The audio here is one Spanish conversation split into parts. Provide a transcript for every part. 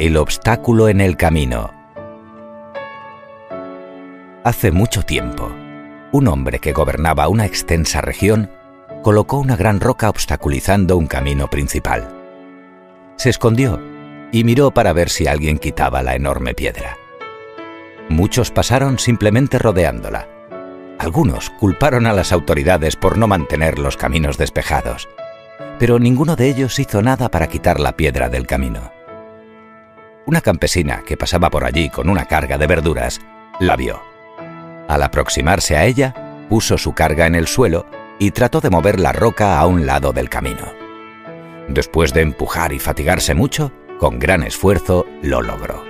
El obstáculo en el camino. Hace mucho tiempo, un hombre que gobernaba una extensa región colocó una gran roca obstaculizando un camino principal. Se escondió y miró para ver si alguien quitaba la enorme piedra. Muchos pasaron simplemente rodeándola. Algunos culparon a las autoridades por no mantener los caminos despejados, pero ninguno de ellos hizo nada para quitar la piedra del camino. Una campesina que pasaba por allí con una carga de verduras la vio. Al aproximarse a ella, puso su carga en el suelo y trató de mover la roca a un lado del camino. Después de empujar y fatigarse mucho, con gran esfuerzo lo logró.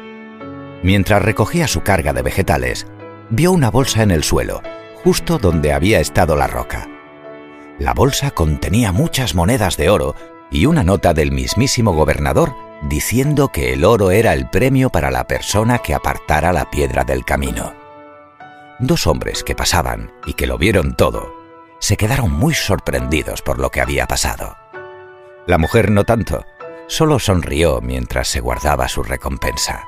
Mientras recogía su carga de vegetales, vio una bolsa en el suelo, justo donde había estado la roca. La bolsa contenía muchas monedas de oro y una nota del mismísimo gobernador diciendo que el oro era el premio para la persona que apartara la piedra del camino. Dos hombres que pasaban y que lo vieron todo, se quedaron muy sorprendidos por lo que había pasado. La mujer no tanto, solo sonrió mientras se guardaba su recompensa.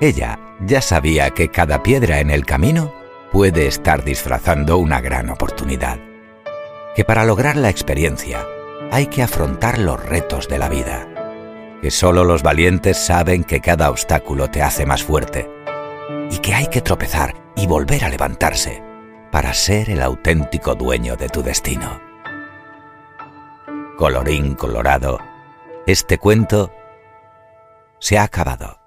Ella ya sabía que cada piedra en el camino puede estar disfrazando una gran oportunidad. Que para lograr la experiencia hay que afrontar los retos de la vida que solo los valientes saben que cada obstáculo te hace más fuerte y que hay que tropezar y volver a levantarse para ser el auténtico dueño de tu destino. Colorín colorado, este cuento se ha acabado.